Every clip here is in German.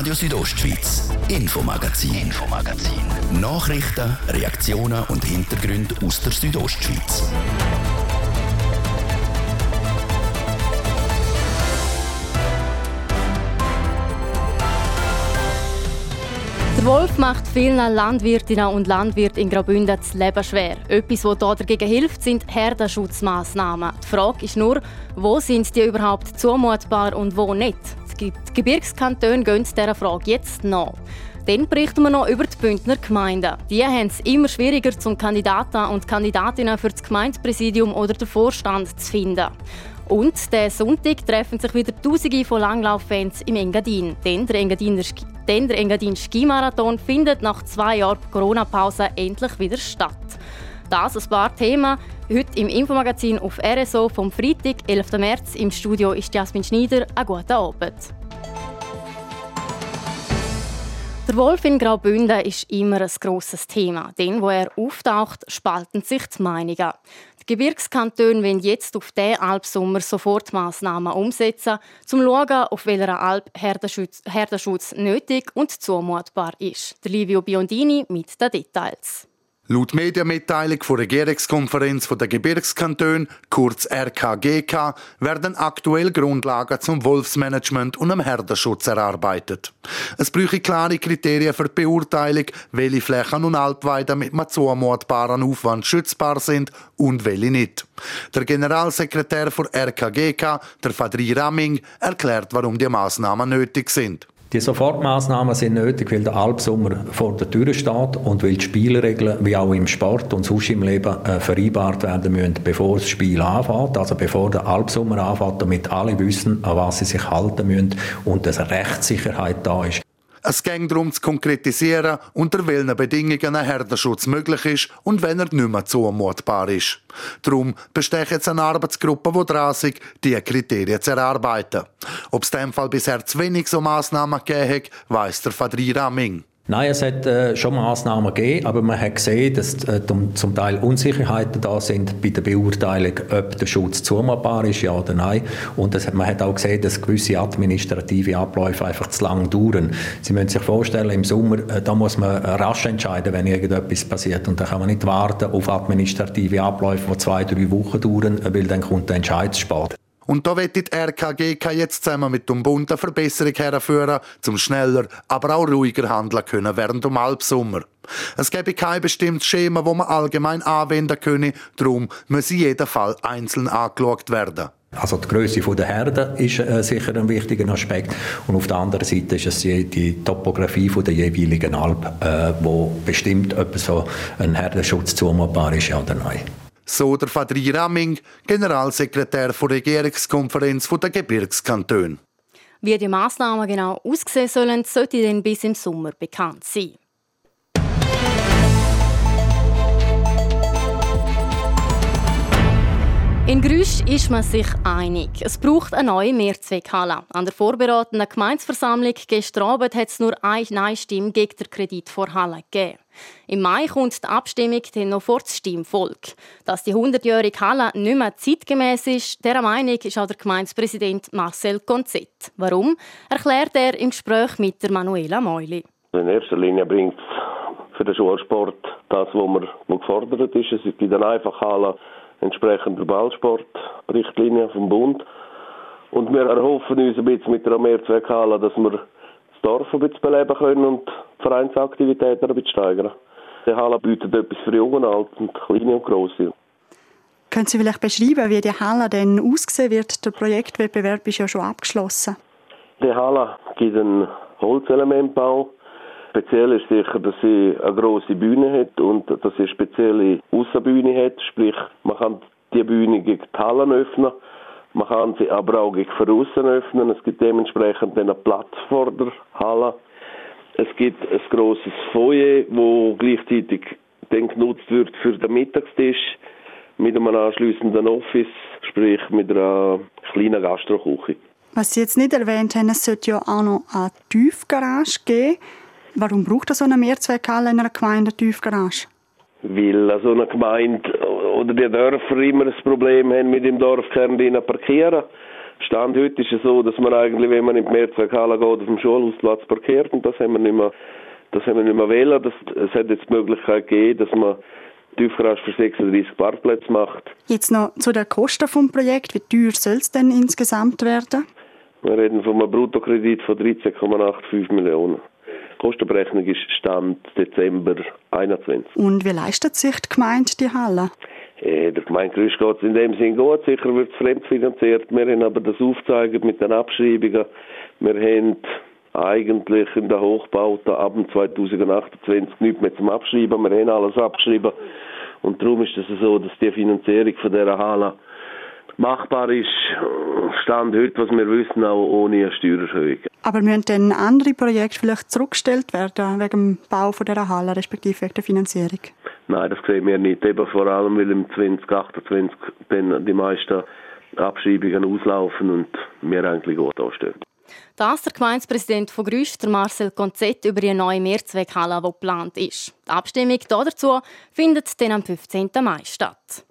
Radio Südostschweiz, Infomagazin, Infomagazin. Nachrichten, Reaktionen und Hintergründe aus der Südostschweiz. Der Wolf macht vielen Landwirtinnen und Landwirten in Graubünden das Leben schwer. Etwas, was hier dagegen hilft, sind Herdenschutzmaßnahmen. Die Frage ist nur, wo sind die überhaupt zumutbar und wo nicht? Die Gebirgskantone gehen dieser Frage jetzt nach. Dann berichten wir noch über die Bündner Gemeinden. Die haben es immer schwieriger, zum Kandidaten und Kandidatinnen für das Gemeindepräsidium oder den Vorstand zu finden. Und der Sonntag treffen sich wieder Tausende von Langlauffans im Engadin. Denn der Engadiner, denn der Engadin Skimarathon findet nach zwei Jahren Corona-Pause endlich wieder statt. Das ein paar Themen heute im Infomagazin auf RSO vom Freitag, 11. März. Im Studio ist Jasmin Schneider. Einen guten Abend. Der Wolf in Graubünden ist immer ein grosses Thema, denn wo er auftaucht, spalten sich die Meinungen. Die Gebirgskantone wollen jetzt auf diesen Alpsommer sofort Massnahmen umsetzen, um zu schauen, auf welcher Alp Herdenschutz, Herdenschutz nötig und zumutbar ist. Der Livio Biondini mit den Details. Laut Medienmitteilung der Regierungskonferenz der Gebirgskantone, kurz RKGK, werden aktuell Grundlagen zum Wolfsmanagement und dem Herdenschutz erarbeitet. Es bräuchte klare Kriterien für die Beurteilung, welche Flächen und Alpweiden mit einem zumutbaren Aufwand schützbar sind und welche nicht. Der Generalsekretär der RKGK, der Fadri Ramming, erklärt, warum die Maßnahmen nötig sind. Die Sofortmaßnahmen sind nötig, weil der Albsommer vor der Tür steht und weil die Spielregeln, wie auch im Sport und sonst im Leben, äh, vereinbart werden müssen, bevor das Spiel anfängt, also bevor der Albsommer anfängt, damit alle wissen, an was sie sich halten müssen und dass Rechtssicherheit da ist. Es ging darum zu konkretisieren, unter welchen Bedingungen ein Herdenschutz möglich ist und wenn er nicht mehr zumutbar ist. Darum besteht jetzt eine Arbeitsgruppe, die dran ist, diese Kriterien zu erarbeiten. Ob es in diesem Fall bisher zu wenig so Massnahmen gegeben hat, weiss der Fadri Raming. Nein, es hat äh, schon Massnahmen gegeben, aber man hat gesehen, dass äh, zum Teil Unsicherheiten da sind bei der Beurteilung, ob der Schutz zumutbar ist, ja oder nein. Und das, man hat auch gesehen, dass gewisse administrative Abläufe einfach zu lang dauern. Sie müssen sich vorstellen, im Sommer, äh, da muss man rasch entscheiden, wenn irgendetwas passiert. Und da kann man nicht warten auf administrative Abläufe, die zwei, drei Wochen dauern, weil dann kommt der Entscheid zu spät. Und da wird die RKGK jetzt zusammen mit dem Bund eine Verbesserung herführen, zum schneller, aber auch ruhiger handeln können während dem Halbsommer. Es gäbe kein bestimmtes Schema, wo man allgemein anwenden könne, darum muss jeder Fall einzeln angeschaut werden. Also die Größe der Herde ist äh, sicher ein wichtiger Aspekt und auf der anderen Seite ist es die, Topografie der jeweiligen Alp, äh, wo bestimmt, ob so ein Herdenschutz zumutbar ist oder nein. So der Fadri Ramming, Generalsekretär der Regierungskonferenz der Gebirgskantone. Wie die Massnahmen genau aussehen sollen, sollte dann bis im Sommer bekannt sein. In Grüsch ist man sich einig. Es braucht eine neue Mehrzweckhalle. An der vorbereitenden Gemeinsversammlung gestern Abend hat es nur eine Nein-Stimme gegen den Kredit vor Halle gegeben. Im Mai kommt die Abstimmung dann noch vor das Stimmvolk. Dass die 100-jährige Halle nicht mehr zeitgemäß ist, dieser Meinung ist auch der Gemeindepräsident Marcel Konzett. Warum, erklärt er im Gespräch mit der Manuela Meuli. In erster Linie bringt für den Schulsport das, was man gefordert ist. Es gibt eine einfache Halle, entsprechend der Ballsportrichtlinie vom Bund. Und wir erhoffen uns ein bisschen mit der Mehrzweckhalle, dass wir das Dorf ein bisschen beleben können und die Vereinsaktivitäten ein bisschen steigern. Die Halle bietet etwas für Jungen und Alt und Kleine und Grosse. Können Sie vielleicht beschreiben, wie die Halle denn aussehen wird? Der Projektwettbewerb ist ja schon abgeschlossen. Die Halle gibt einen Holzelementbau Speziell ist sicher, dass sie eine große Bühne hat und dass sie eine spezielle Außenbühne hat. Sprich, man kann die Bühne gegen die Hallen öffnen, man kann sie aber auch gegen Veraussen öffnen. Es gibt dementsprechend einen Platz vor der Halle. Es gibt ein grosses Foyer, wo gleichzeitig dann genutzt wird für den Mittagstisch mit einem anschliessenden Office, sprich mit einer kleinen Gastroküche. Was Sie jetzt nicht erwähnt haben, es sollte ja auch noch eine Tiefgarage geben. Warum braucht so eine Mehrzweckhalle in einer Gemeinde eine Tiefgarage? Weil so eine Gemeinde oder die Dörfer immer ein Problem haben mit dem Dorfkern parkieren. Stand heute ist es so, dass man eigentlich, wenn man in die Mehrzweckhalle geht, auf dem Schulhausplatz parkiert und das haben wir nicht mehr, das haben wir nicht mehr wählen. Das, es hat jetzt die Möglichkeit gegeben, dass man Tiefgarage für 36 Parkplätze macht. Jetzt noch zu den Kosten des Projekts. Wie teuer soll es denn insgesamt werden? Wir reden von einem Bruttokredit von 13,85 Millionen. Die Kostenberechnung ist Stand Dezember 2021. Und wie leistet sich die Gemeinde die Halle? Äh, der Gemeindegerüst geht es in dem Sinn gut. Sicher wird es fremdfinanziert. Wir haben aber das aufgezeigt mit den Abschreibungen. Wir haben eigentlich in den Hochbauten ab 2028 nichts mehr zum Abschreiben. Wir haben alles abgeschrieben. Und darum ist es so, dass die Finanzierung von dieser Halle machbar ist, Stand heute, was wir wissen, auch ohne eine Steuererhöhung. Aber müssen dann andere Projekte vielleicht zurückgestellt werden, wegen dem Bau von dieser Halle, respektive wegen der Finanzierung? Nein, das sehen wir nicht. Eben vor allem, weil im 2028 dann die meisten Abschreibungen auslaufen und wir eigentlich gut dastehen. Das der Gemeindepräsident von Grüsch, Marcel Konzett, über die neue Mehrzweckhalle, die geplant ist. Die Abstimmung dazu findet dann am 15. Mai statt.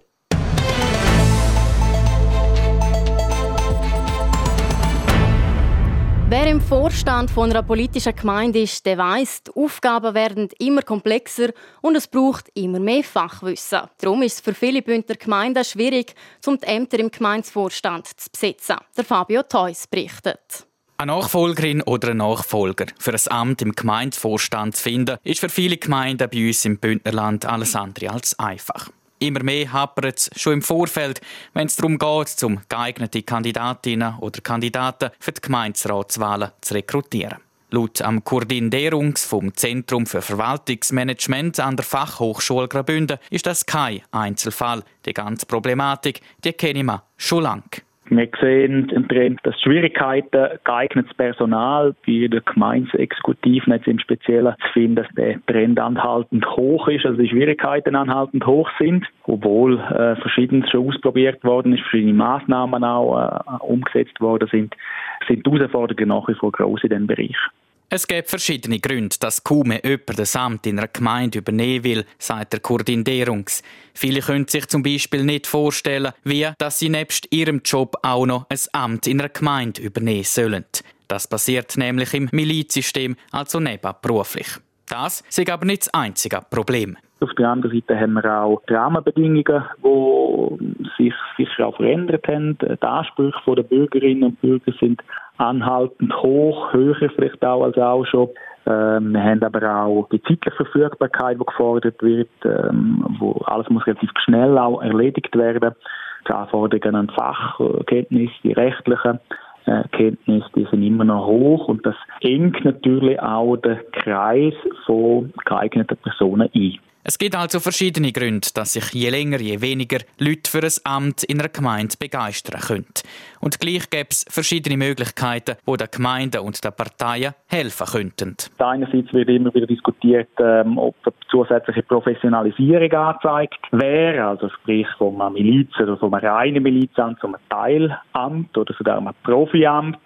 Wer im Vorstand von einer politischen Gemeinde ist, der weiss, die Aufgaben werden immer komplexer und es braucht immer mehr Fachwissen. Darum ist es für viele Bündner Gemeinden schwierig, um die Ämter im Gemeindevorstand zu besetzen. Der Fabio Theus berichtet. Eine Nachfolgerin oder ein Nachfolger für ein Amt im Gemeindevorstand zu finden, ist für viele Gemeinden bei uns im Bündnerland alles andere als einfach. Immer mehr hapert es schon im Vorfeld, wenn es darum geht, zum geeignete Kandidatinnen oder Kandidaten für die Gemeinderatswahlen zu rekrutieren. Laut am Kurdin Derungs vom Zentrum für Verwaltungsmanagement an der Fachhochschule Graubünden ist das kein Einzelfall. Die ganze Problematik, die kenne man schon lange. Wir sehen im Trend, dass Schwierigkeiten, geeignetes Personal bei den Gemeindeexekutiven jetzt im Speziellen zu finden, dass der Trend anhaltend hoch ist, also die Schwierigkeiten anhaltend hoch sind, obwohl äh, verschiedenes schon ausprobiert worden ist, verschiedene Maßnahmen auch äh, umgesetzt worden sind, sind die Herausforderungen nach wie vor groß in diesem Bereich. Es gibt verschiedene Gründe, dass kaum jemand das Amt in einer Gemeinde übernehmen will, sagt der Kurdin Derungs. Viele können sich zum Beispiel nicht vorstellen, wie dass sie nebst ihrem Job auch noch ein Amt in einer Gemeinde übernehmen sollen. Das passiert nämlich im Milizsystem, also nebenberuflich. Das ist aber nicht das einzige Problem. Auf der anderen Seite haben wir auch die Rahmenbedingungen, die sich sicher auch verändert haben. Die Ansprüche der Bürgerinnen und Bürger sind anhaltend hoch, höher vielleicht auch als auch schon. Ähm, wir haben aber auch die zeitliche Verfügbarkeit, die gefordert wird, ähm, wo alles muss relativ schnell auch erledigt werden. Die Anforderungen an Fachkenntnis, die rechtlichen äh, Kenntnisse, die sind immer noch hoch und das engt natürlich auch den Kreis von geeigneten Personen ein. Es gibt also verschiedene Gründe, dass sich je länger, je weniger Leute für ein Amt in einer Gemeinde begeistern können. Und gleich gäbe es verschiedene Möglichkeiten, wo den Gemeinden und den Parteien helfen könnten. Einerseits wird immer wieder diskutiert, ähm, ob eine zusätzliche Professionalisierung angezeigt wäre, also sprich von einer Miliz oder von einem reinen Milizamt zu einem Teilamt oder sogar einem Profiamt.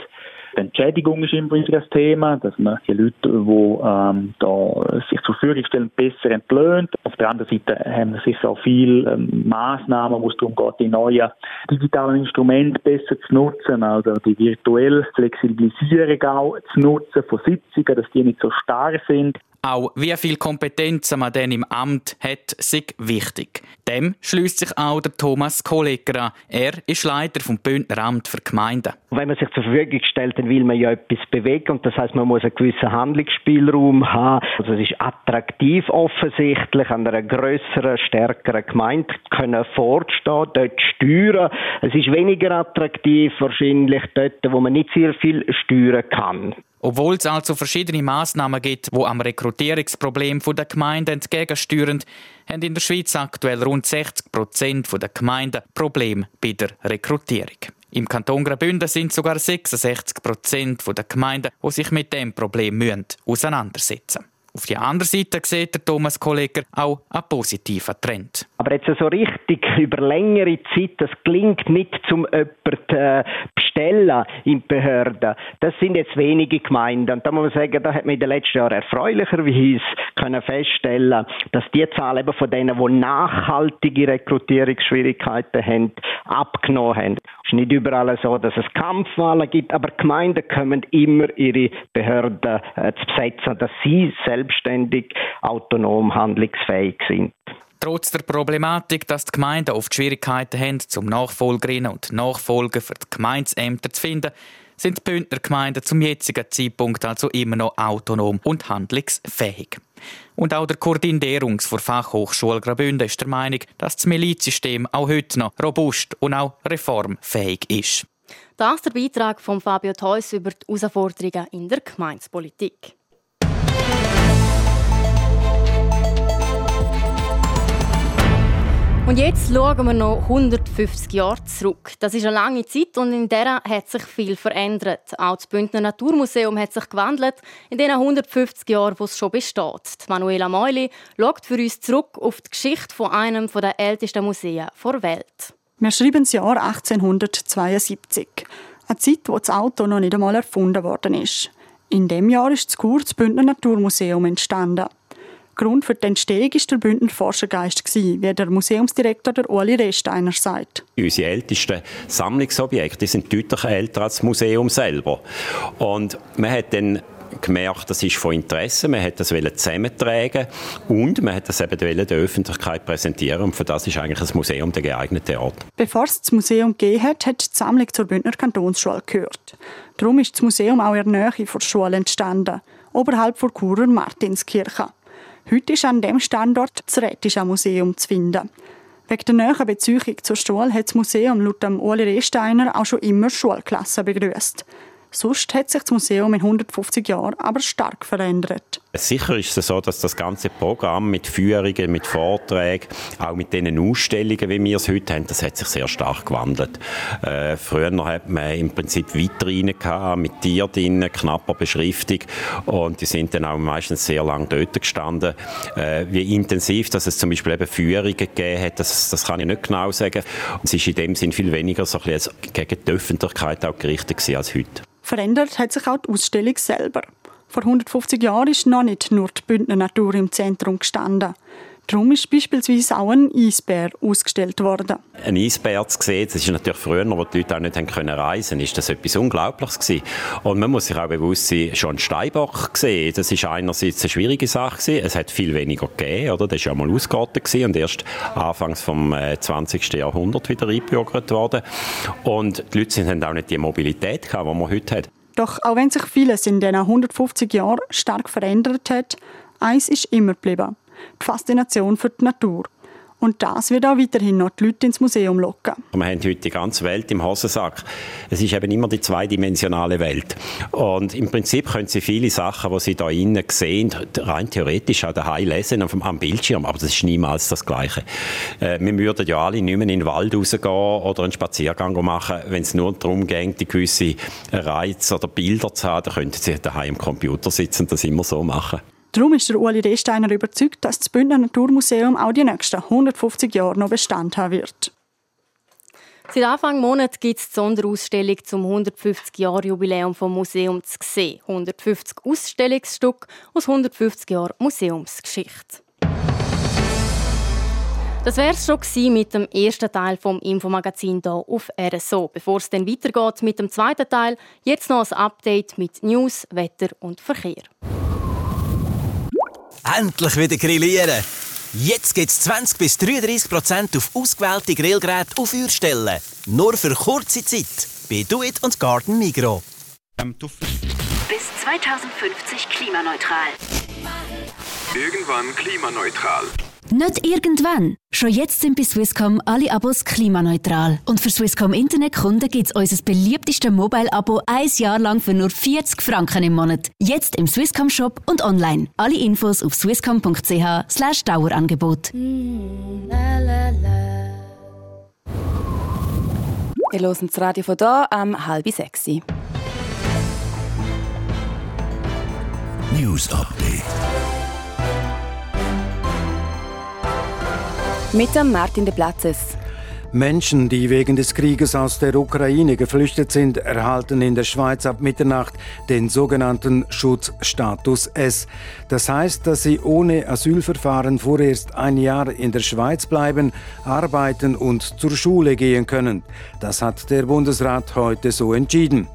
Die Entschädigung ist immer wieder ein Thema, dass man die Leute, die ähm, da sich zur Verfügung stellen, besser entlöhnt. Auf der anderen Seite haben wir sicher auch viele ähm, Massnahmen, wo es darum geht, die neuen digitalen Instrumente besser zu nutzen, also die virtuelle Flexibilisierung auch zu nutzen von Sitzungen, dass die nicht so starr sind. Auch wie viel Kompetenzen man denn im Amt hat, ist wichtig. Dem schließt sich auch der Thomas Kolleger an. Er ist Leiter vom Bündner Amt für Gemeinden. Wenn man sich zur Verfügung stellt, dann will man ja etwas bewegen und das heißt, man muss einen gewissen Handlungsspielraum haben. Also es ist attraktiv offensichtlich an einer größeren, stärkeren Gemeinde können fortstehen, dort steuern. Es ist weniger attraktiv wahrscheinlich dort, wo man nicht sehr viel steuern kann. Obwohl es also verschiedene Maßnahmen gibt, wo am Rekrutierungsproblem der Gemeinden entgegensteuern, haben in der Schweiz aktuell rund 60 Prozent der Gemeinden Probleme bei der Rekrutierung. Im Kanton Graubünden sind sogar 66 Prozent der Gemeinden, die sich mit dem Problem auseinandersetzen müssen. Auf der anderen Seite sieht der Thomas Kolleger auch einen positiven Trend. Aber jetzt so richtig über längere Zeit, das klingt nicht zum jemanden äh, bestellen in Behörden. Das sind jetzt wenige Gemeinden. Und da muss man sagen, da hat man in den letzten Jahren erfreulicherweise können feststellen, dass die Zahl eben von denen, die nachhaltige Rekrutierungsschwierigkeiten haben, abgenommen haben. Es ist nicht überall so, dass es Kampfwahlen gibt, aber Gemeinden kommen immer ihre Behörden äh, zu besetzen, dass sie selbstständig, autonom handlungsfähig sind. Trotz der Problematik, dass die Gemeinden oft Schwierigkeiten haben, zum Nachfolgerinnen und Nachfolger für die Gemeindeämter zu finden, sind die Bündner Gemeinden zum jetzigen Zeitpunkt also immer noch autonom und handlungsfähig. Und auch der Koordinierungs- der Fachhochschule Graubünden ist der Meinung, dass das Milizsystem auch heute noch robust und auch reformfähig ist. Das ist der Beitrag von Fabio Theus über die Herausforderungen in der Gemeinspolitik. Und jetzt schauen wir noch 150 Jahre zurück. Das ist eine lange Zeit und in der hat sich viel verändert. Auch das Bündner Naturmuseum hat sich gewandelt in den 150 Jahren, wo es schon besteht. Die Manuela Meuli schaut für uns zurück auf die Geschichte von einem der ältesten Museen der Welt. Wir schreiben das Jahr 1872. Eine Zeit, wo das Auto noch nicht einmal erfunden worden ist. In dem Jahr ist das Kur das Bündner Naturmuseum entstanden. Grund für die Entstehung war der Bündner Forschergeist, wie der Museumsdirektor der Uli Resteiner sagt. Unsere ältesten Sammlungsobjekte sind deutlich älter als das Museum selber. Und man hat dann gemerkt, das ist von Interesse, man hat das zusammentragen und man hat das eben der Öffentlichkeit präsentieren und für das ist eigentlich das Museum der geeignete Ort. Bevor es das Museum gegeben hat, hat die Sammlung zur Bündner Kantonsschule gehört. Darum ist das Museum auch in der Nähe der Schule entstanden, oberhalb der Churer Martinskirche. Heute ist an dem Standort das Rätische Museum zu finden. Wegen der näheren Beziehung zur Schule hat das Museum laut Uli Rehsteiner auch schon immer Schulklassen begrüßt. Sonst hat sich das Museum in 150 Jahren aber stark verändert. Sicher ist es so, dass das ganze Programm mit Führungen, mit Vorträgen, auch mit diesen Ausstellungen, wie wir es heute haben, das hat sich sehr stark gewandelt. Äh, früher hat man im Prinzip Vitrinen gehabt, mit Tieren drin, knapper Beschriftung und die sind dann auch meistens sehr lange dort gestanden. Äh, wie intensiv, dass es zum Beispiel eben Führungen gegeben hat, das, das kann ich nicht genau sagen. Es ist in dem Sinn viel weniger so ein bisschen gegen die Öffentlichkeit auch gerichtet als heute. Verändert hat sich auch die Ausstellung selber. Vor 150 Jahren ist noch nicht nur die Bündner Natur im Zentrum gestanden. Darum ist beispielsweise auch ein Eisbär ausgestellt worden. Ein Eisbär zu sehen, das ist natürlich früher, wo die Leute auch nicht können reisen ist das etwas Unglaubliches gewesen. Und man muss sich auch bewusst sein, schon Steinbock gesehen, das ist einerseits eine schwierige Sache gewesen. Es hat viel weniger gegeben, oder? Das ist ja mal ausgerottet gewesen und erst anfangs vom 20. Äh, Jahrhundert wieder eingebürgert worden. Und die Leute haben auch nicht die Mobilität gehabt, die man heute hat. Doch auch wenn sich vieles in diesen 150 Jahren stark verändert hat, eins ist immer geblieben die Faszination für die Natur. Und das wird auch weiterhin noch die Leute ins Museum locken. Wir haben heute die ganze Welt im Hosensack. Es ist eben immer die zweidimensionale Welt. Und im Prinzip können Sie viele Sachen, die Sie da innen sehen, rein theoretisch auch daheim lesen am Bildschirm. Aber das ist niemals das Gleiche. Äh, wir würden ja alle nicht mehr in den Wald rausgehen oder einen Spaziergang machen, wenn es nur darum geht, die gewisse Reize oder Bilder zu haben. Dann könnten Sie daheim am Computer sitzen und das immer so machen. Darum ist der Uli Rehsteiner überzeugt, dass das Bündner Naturmuseum auch die nächsten 150 Jahre noch Bestand haben wird. Seit Anfang Monat gibt es die Sonderausstellung zum 150-Jahr-Jubiläum vom Museum zu sehen. 150 Ausstellungsstücke aus 150 Jahren Museumsgeschichte. Das wäre es schon mit dem ersten Teil vom Infomagazin hier auf RSO. Bevor es dann weitergeht mit dem zweiten Teil, jetzt noch ein Update mit News, Wetter und Verkehr. Endlich wieder grillieren! Jetzt gibt es 20 bis 33 Prozent auf ausgewählte Grillgeräte auf Feuerstellen. Nur für kurze Zeit. Bei Do It und Garden Migro. Bis 2050 klimaneutral. Irgendwann klimaneutral. Nicht irgendwann. Schon jetzt sind bei Swisscom alle Abos klimaneutral. Und für Swisscom Internetkunden gibt es unser beliebtestes Mobile-Abo ein Jahr lang für nur 40 Franken im Monat. Jetzt im Swisscom Shop und online. Alle Infos auf swisscom.ch Dauerangebot. Mm, Wir hören das Radio von hier am halb sechs. News Update. Mit dem Martin de Platzes. Menschen, die wegen des Krieges aus der Ukraine geflüchtet sind, erhalten in der Schweiz ab Mitternacht den sogenannten Schutzstatus S. Das heißt, dass sie ohne Asylverfahren vorerst ein Jahr in der Schweiz bleiben, arbeiten und zur Schule gehen können. Das hat der Bundesrat heute so entschieden.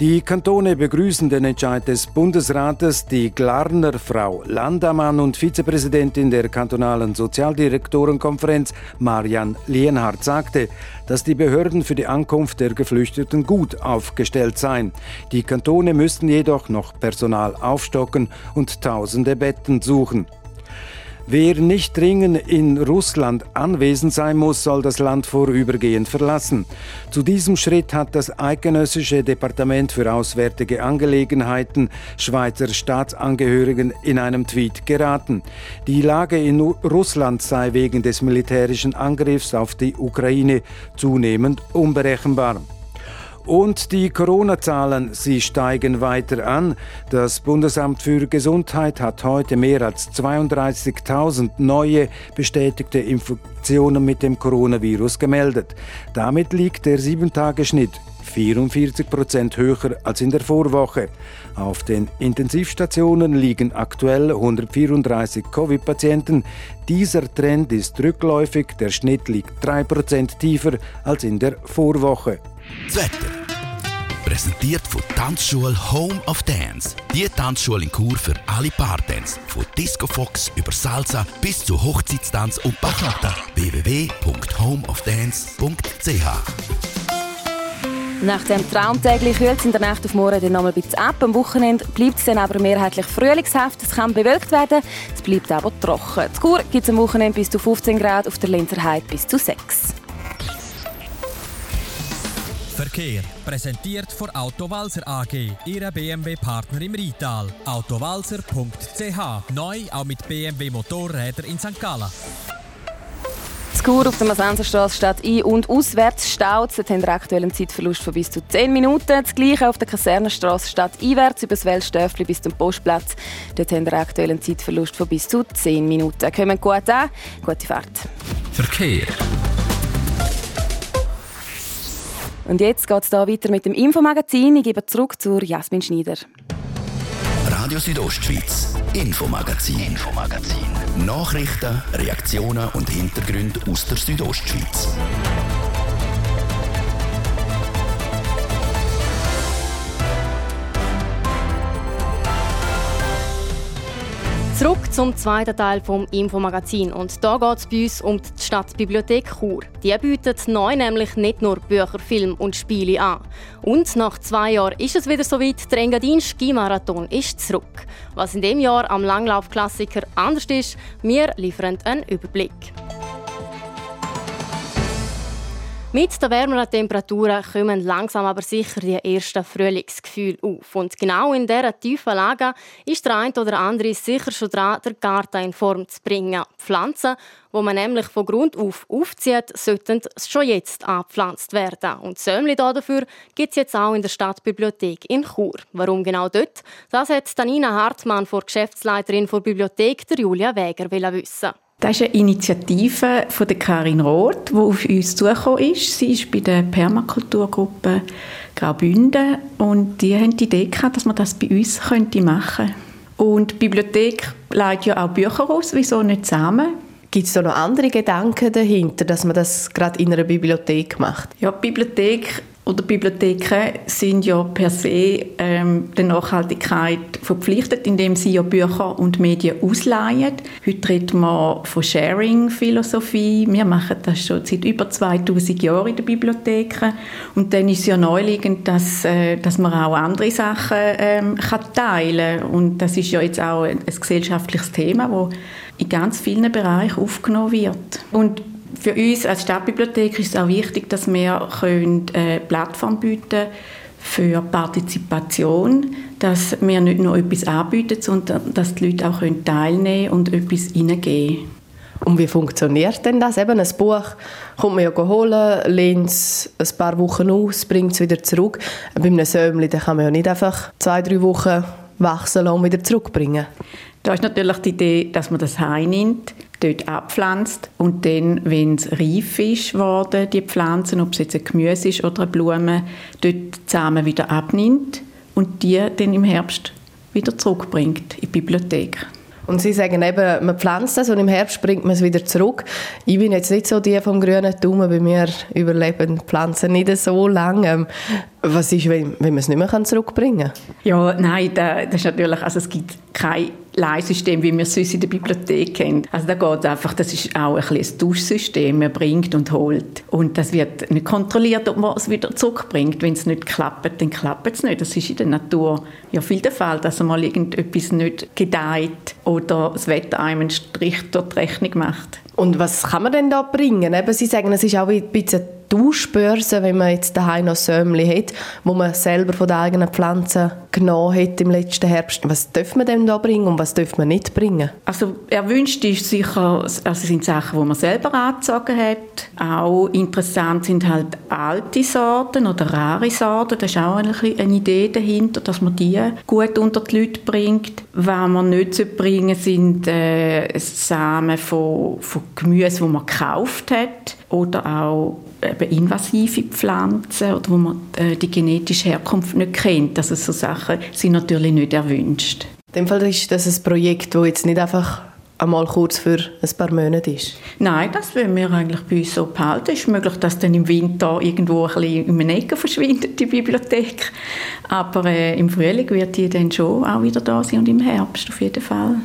Die Kantone begrüßen den Entscheid des Bundesrates. Die Glarner Frau Landamann und Vizepräsidentin der kantonalen Sozialdirektorenkonferenz Marian Lienhardt sagte, dass die Behörden für die Ankunft der Geflüchteten gut aufgestellt seien. Die Kantone müssten jedoch noch Personal aufstocken und tausende Betten suchen. Wer nicht dringend in Russland anwesend sein muss, soll das Land vorübergehend verlassen. Zu diesem Schritt hat das Eidgenössische Departement für Auswärtige Angelegenheiten Schweizer Staatsangehörigen in einem Tweet geraten. Die Lage in Russland sei wegen des militärischen Angriffs auf die Ukraine zunehmend unberechenbar. Und die Corona-Zahlen, sie steigen weiter an. Das Bundesamt für Gesundheit hat heute mehr als 32.000 neue bestätigte Infektionen mit dem Coronavirus gemeldet. Damit liegt der 7-Tage-Schnitt 44 Prozent höher als in der Vorwoche. Auf den Intensivstationen liegen aktuell 134 Covid-Patienten. Dieser Trend ist rückläufig. Der Schnitt liegt 3 Prozent tiefer als in der Vorwoche. Das Wetter. Präsentiert von Tanzschule Home of Dance. Die Tanzschule in Kur für alle Partens. Von Disco Fox über Salsa bis zu Hochzeitstanz und Bachata. www.homeofdance.ch nach dem Traumtäglich kühlt es in der Nacht auf morgen dann nochmal ein bisschen ab. Am Wochenende bleibt es dann aber mehrheitlich frühlingshaft. Es kann bewölkt werden, es bleibt aber trocken. Die Kur gibt es am Wochenende bis zu 15 Grad, auf der Linzer Heide bis zu 6. Verkehr. Präsentiert von Autowalzer AG, Ihre BMW-Partner im Rital. Autowalzer.ch. Neu auch mit BMW Motorräder in St. Gallen. Skur auf der Masanserstraße steht ein- und auswärts staut. Dort haben wir aktuell einen Zeitverlust von bis zu 10 Minuten. Das gleiche auf der Kasernenstraße steht einwärts über das Weltstöfli bis zum Postplatz. Dort haben wir aktuell einen Zeitverlust von bis zu 10 Minuten. Kommen gut an, gute Fahrt. Verkehr. Und jetzt geht es weiter mit dem Infomagazin. Ich gebe zurück zu Jasmin Schneider. Radio Südostschweiz, Infomagazin, Infomagazin. Nachrichten, Reaktionen und Hintergründe aus der Südostschweiz. Zurück zum zweiten Teil vom Infomagazin und da geht es bei uns um die Stadtbibliothek Chur. Die bietet neu nämlich nicht nur Bücher, Film und Spiele an. Und nach zwei Jahren ist es wieder soweit, der Engadin Skimarathon ist zurück. Was in dem Jahr am Langlaufklassiker anders ist, wir liefern einen Überblick. Mit den wärmeren Temperaturen kommen langsam aber sicher die ersten Frühlingsgefühle auf. Und genau in dieser tiefen Lage ist der eine oder andere sicher schon dran, den Garten in Form zu bringen. Pflanzen, die man nämlich von Grund auf aufzieht, sollten schon jetzt angepflanzt werden. Und Säumli dafür gibt es jetzt auch in der Stadtbibliothek in Chur. Warum genau dort? Das hat Danina Hartmann, vor Geschäftsleiterin der Bibliothek, der Julia Wäger, wissen. Das ist eine Initiative von der Karin Roth, die auf uns zugekommen ist. Sie ist bei der Permakulturgruppe Graubünden und die haben die Idee gehabt, dass man das bei uns machen könnte. Und die Bibliothek leitet ja auch Bücher aus, wieso nicht zusammen? Gibt es da noch andere Gedanken dahinter, dass man das gerade in einer Bibliothek macht? Ja, die Bibliothek oder Bibliotheken sind ja per se ähm, der Nachhaltigkeit verpflichtet, indem sie ja Bücher und Medien ausleihen. Heute reden wir von Sharing-Philosophie. Wir machen das schon seit über 2000 Jahren in den Bibliotheken. Und dann ist es ja neuliegend, dass, äh, dass man auch andere Sachen ähm, kann teilen kann. Und das ist ja jetzt auch ein, ein gesellschaftliches Thema, das in ganz vielen Bereichen aufgenommen wird. Und für uns als Stadtbibliothek ist es auch wichtig, dass wir eine äh, Plattform bieten für Partizipation, dass wir nicht nur etwas anbieten, sondern dass die Leute auch teilnehmen können und etwas hineingeben Und wie funktioniert denn das? Eben ein Buch kommt man ja holen, lehnt es ein paar Wochen aus, bringt es wieder zurück. Bei einem Säumli kann man ja nicht einfach zwei, drei Wochen wachsen und wieder zurückbringen. Da ist natürlich die Idee, dass man das heimnimmt, dort abpflanzt und dann, wenn es reif ist worden, die Pflanzen, ob es jetzt ein Gemüse ist oder eine Blume, dort die Samen wieder abnimmt und die dann im Herbst wieder zurückbringt in die Bibliothek. Und Sie sagen eben, man pflanzt das und im Herbst bringt man es wieder zurück. Ich bin jetzt nicht so die vom grünen Daumen. Bei mir überleben Pflanzen nicht so lange. Was ist, wenn, wenn man es nicht mehr zurückbringen kann? Ja, nein, das ist natürlich, also es gibt kein Leihsystem, wie wir es sonst in der Bibliothek kennen. Also da geht einfach, das ist auch ein, ein Tauschsystem, man bringt und holt. Und das wird nicht kontrolliert, ob man es wieder zurückbringt. Wenn es nicht klappt, dann klappt es nicht. Das ist in der Natur ja viel der Fall, dass mal irgendetwas nicht gedeiht oder das Wetter einem einen Strich durch die Rechnung macht. Und was kann man denn da bringen? Eben, Sie sagen, es ist auch ein bisschen Tauschbörse, wenn man jetzt daheim noch Sömli hat, wo man selber von den eigenen Pflanzen genommen hat im letzten Herbst. Was dürfen man denn da bringen und was dürfen man nicht bringen? Also erwünscht ist sicher, also sind Sachen, die man selber angezogen hat. Auch interessant sind halt alte Sorten oder rare Sorten. Das ist auch eine, eine Idee dahinter, dass man die gut unter die Leute bringt. Was man nicht bringen sind äh, Samen von, von Gemüse, die man gekauft hat oder auch eben invasive Pflanzen oder wo man äh, die genetische Herkunft nicht kennt. Also so Sachen sind natürlich nicht erwünscht. In dem Fall ist das ein Projekt, das jetzt nicht einfach einmal kurz für ein paar Monate ist? Nein, das wollen wir eigentlich bei uns so behalten. Es ist möglich, dass dann im Winter irgendwo ein bisschen in einer Ecke verschwindet, die Bibliothek. Aber äh, im Frühling wird die dann schon auch wieder da sein und im Herbst auf jeden Fall.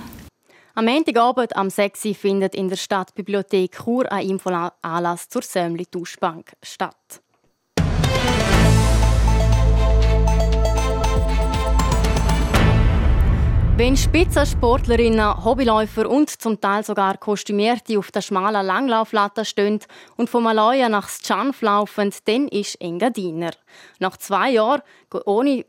Am Montagabend am 6 findet in der Stadtbibliothek Chur ein Infoanlass zur Sömli Duschbank statt. Wenn Spitzensportlerinnen, Hobbyläufer und zum Teil sogar Kostümierte auf der schmalen Langlauflatte stehen und vom Maloja nach Schanf laufen, dann ist Engadiner. Nach zwei Jahren ohne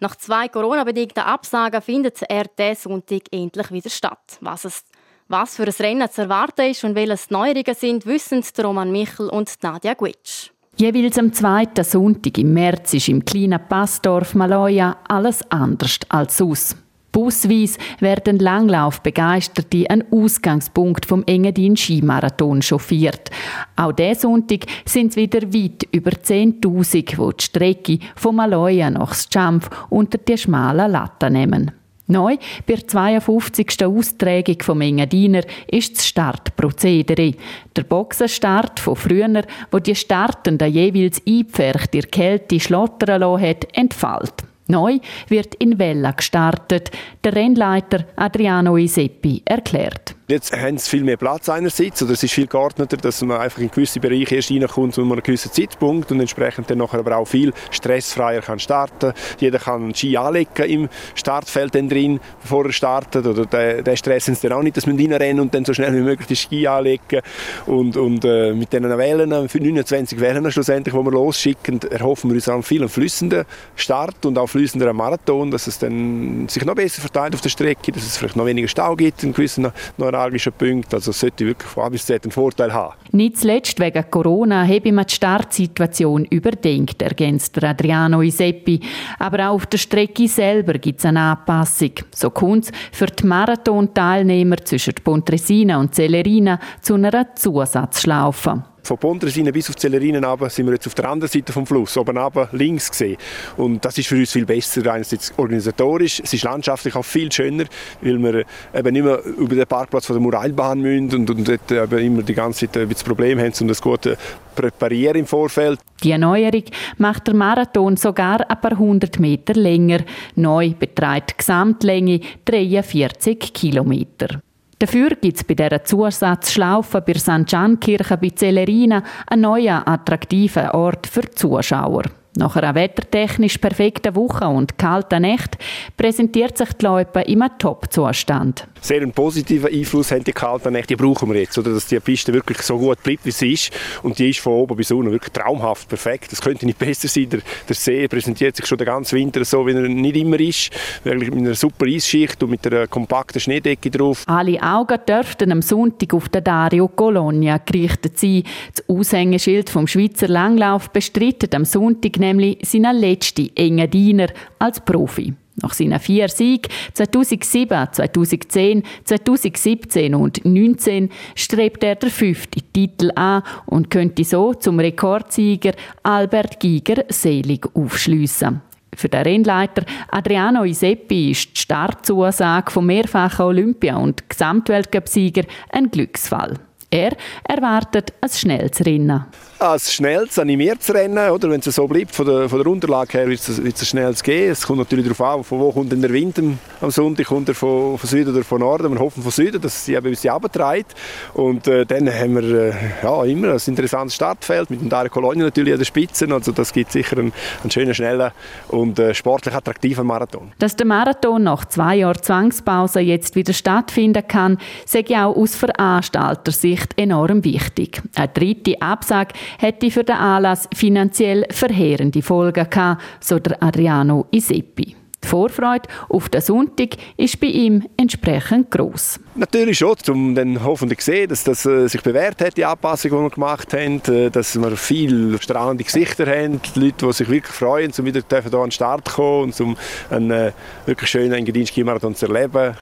nach zwei Corona-bedingten Absagen findet er diesen Sonntag endlich wieder statt. Was, es, was für ein Rennen zu erwarten ist und welche Neuerungen sind, wissen Roman Michel und Nadja Guitsch. Jeweils am zweiten Sonntag im März ist im kleinen Passdorf Maloja alles anders als sonst. Busweise werden Langlaufbegeisterte einen Ausgangspunkt vom Engadin Skimarathon chauffiert. Auch diesen Sonntag sind es wieder weit über 10.000, die die Strecke von Maloja nach Schampf unter die schmalen Latte nehmen. Neu, bei der 52. Austragung vom Engadiner ist das Startprozedere. Der Boxenstart von früher, wo die Startenden jeweils eingepfercht in Kälte schlottern lassen hat, entfällt. Neu wird in Vella gestartet. Der Rennleiter Adriano Iseppi erklärt. Jetzt haben sie viel mehr Platz einerseits, oder es ist viel geordneter, dass man einfach in gewisse Bereiche erst reinkommt, zu einem gewissen Zeitpunkt und entsprechend dann nachher aber auch viel stressfreier kann starten. Jeder kann einen Ski anlegen im Startfeld dann drin, bevor er startet, oder den, den Stress haben sie dann auch nicht, dass man reinrennen und dann so schnell wie möglich die Ski anlegen und, und äh, mit diesen Wellen, 29 Wellen schlussendlich, die wir losschicken, erhoffen wir uns auch viel einen flüssenden Start und auch flüssenderen Marathon, dass es dann sich noch besser verteilt auf der Strecke, dass es vielleicht noch weniger Stau gibt in gewissen neuralgischen Punkten. Also es sollte wirklich von A bis Z einen Vorteil haben. Nicht zuletzt wegen Corona habe man die Startsituation überdenkt, ergänzt Adriano Iseppi. Aber auch auf der Strecke selber gibt es eine Anpassung. So kommt es für die Marathon-Teilnehmer zwischen Pontresina und Celerina zu einer Zusatzschlaufe. Von Pontresina bis auf Zellerinen runter sind wir jetzt auf der anderen Seite vom Fluss, oben runter, links gesehen. Und das ist für uns viel besser, einerseits organisatorisch, es ist landschaftlich auch viel schöner, weil wir eben nicht mehr über den Parkplatz von der Muralbahn müssen und, und dort eben immer die ganze Zeit das Problem haben, um das gut zu präparieren im Vorfeld. Die Erneuerung macht der Marathon sogar ein paar hundert Meter länger. Neu beträgt die Gesamtlänge 43 Kilometer. Dafür gibt es bei dieser Zusatzschlaufe bei St. Giankirche bei Celerina einen neuen, attraktiven Ort für Zuschauer. Nach einer wettertechnisch perfekten Woche und kalten Nacht präsentiert sich die Loipe in einem Top-Zustand. Sehr einen positiven Einfluss haben die kalten Nächte, die brauchen wir jetzt, oder dass die Piste wirklich so gut bleibt, wie sie ist. Und die ist von oben bis unten wirklich traumhaft, perfekt. Das könnte nicht besser sein. Der, der See präsentiert sich schon den ganzen Winter so, wie er nicht immer ist. Wirklich mit einer super Eisschicht und mit einer kompakten Schneedecke drauf. Alle Augen dürften am Sonntag auf den Dario Colonia gerichtet sein. Das Aushängeschild vom Schweizer Langlauf bestreitet am Sonntag nämlich seinen letzten engen Diener als Profi. Nach seinen vier Siegen 2007, 2010, 2017 und 2019 strebt er der fünfte Titel an und könnte so zum Rekordsieger Albert Giger selig aufschliessen. Für den Rennleiter Adriano Iseppi ist die Startzusage vom mehrfachen Olympia- und Gesamtweltcup-Sieger ein Glücksfall. Er erwartet ein schnelles Rennen ein schnelles, animiertes Rennen. Oder? Wenn es so bleibt, von der, von der Unterlage her, wird es, wird es schnell gehen. Es kommt natürlich darauf an, von wo kommt denn der Wind am Sonntag, kommt er von, von Süden oder von Norden. Wir hoffen von Süden, dass es sie eben ein bisschen runtertreibt. Und äh, dann haben wir äh, ja, immer ein interessantes Startfeld mit Dario Colonia natürlich an der Spitze. Also das gibt sicher einen, einen schönen, schnellen und äh, sportlich attraktiven Marathon. Dass der Marathon nach zwei Jahren Zwangspause jetzt wieder stattfinden kann, ich auch aus Veranstaltersicht enorm wichtig. Eine dritte Absage hätte für den Anlass finanziell verheerende Folgen gehabt, so der Adriano Iseppi. Die Vorfreude auf den Sonntag ist bei ihm entsprechend gross. Natürlich schon, um dann hoffentlich zu sehen, dass das äh, sich bewährt hat, die Anpassung, die wir gemacht haben, äh, dass wir viele strahlende Gesichter haben, Leute, die sich wirklich freuen, um wieder hier an den Start zu kommen und um einen äh, wirklich schönen Engadin-Ski-Marathon zu erleben.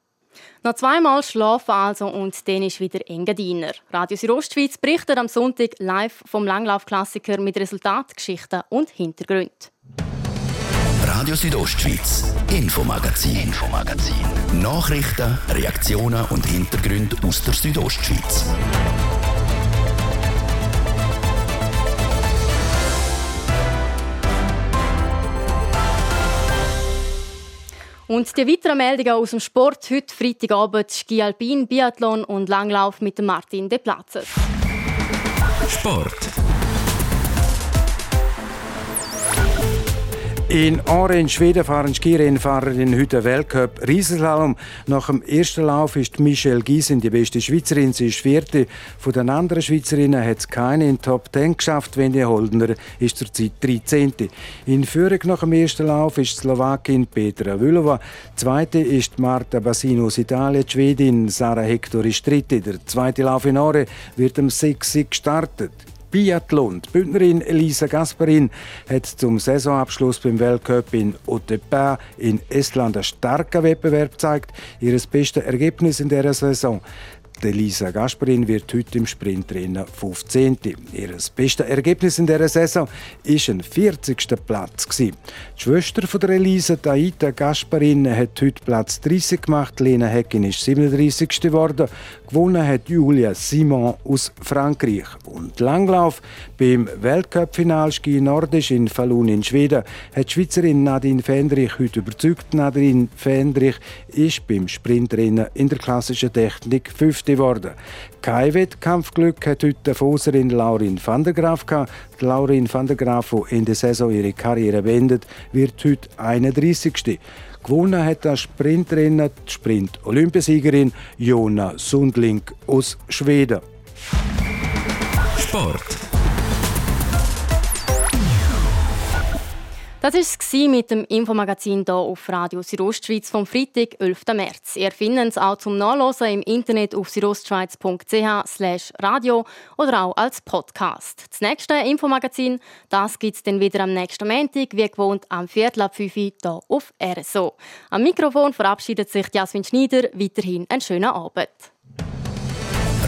Noch zweimal schlafen also und dann ist wieder Engadiner. Radio Südostschweiz berichtet am Sonntag live vom Langlaufklassiker mit Resultatgeschichten und Hintergründen. Radio Südostschweiz, Infomagazin, Infomagazin. Nachrichten, Reaktionen und Hintergründe aus der Südostschweiz. Und die weiteren Meldungen aus dem Sport heute Freitagabend Ski Alpin, Biathlon und Langlauf mit Martin De Platzes. Sport. In Aare in Schweden fahren Skirennfahrerinnen heute Weltcup Riesenslalom. Nach dem ersten Lauf ist Michelle Giesen die beste Schweizerin. Sie ist vierte. Von den anderen Schweizerinnen hat es keine in Top 10 geschafft. Wendy Holdner ist zurzeit 13. In Führung nach dem ersten Lauf ist die Slowakin Petra Vülova. Zweite ist Marta Basino aus Italien. Die Schwedin Sarah Hector ist dritte. Der zweite Lauf in Aare wird am 6. gestartet. Biathlon. Die Bündnerin Elisa Gasparin hat zum Saisonabschluss beim Weltcup in Otepää in Estland einen starken Wettbewerb gezeigt. Ihr bestes Ergebnis in dieser Saison. Lisa Gasparin wird heute im Sprintrennen 15. Ihr bestes Ergebnis in dieser Saison war ein 40. Platz. Die Schwester von der Elisa, Aita Gasparin, hat heute Platz 30 gemacht. Lena Heckin ist 37. geworden. Gewonnen hat Julia Simon aus Frankreich. Und Langlauf beim Weltcup-Final Ski Nordisch in Falun in Schweden hat die Schweizerin Nadine Fendrich heute überzeugt. Nadine Fendrich ist beim Sprintrennen in der klassischen Technik 5. geworden. Kein Wettkampfglück hat heute die Foserin Laurin van der Graaf gehabt. Die Laurin van der Graaf, die in der Saison ihre Karriere beendet, wird heute 31. Gewonnen hat das Sprintrennen die Sprint-Olympiasiegerin Jona Sundling aus Schweden. Sport. Das war es mit dem Infomagazin hier auf Radio Südostschweiz vom Freitag, 11. März. Ihr findet es auch zum Nachlesen im Internet auf südostschweiz.ch radio oder auch als Podcast. Das nächste Infomagazin gibt es dann wieder am nächsten Montag, wie gewohnt am Viertel ab 5 Uhr hier auf RSO. Am Mikrofon verabschiedet sich Jasmin Schneider. Weiterhin einen schönen Abend.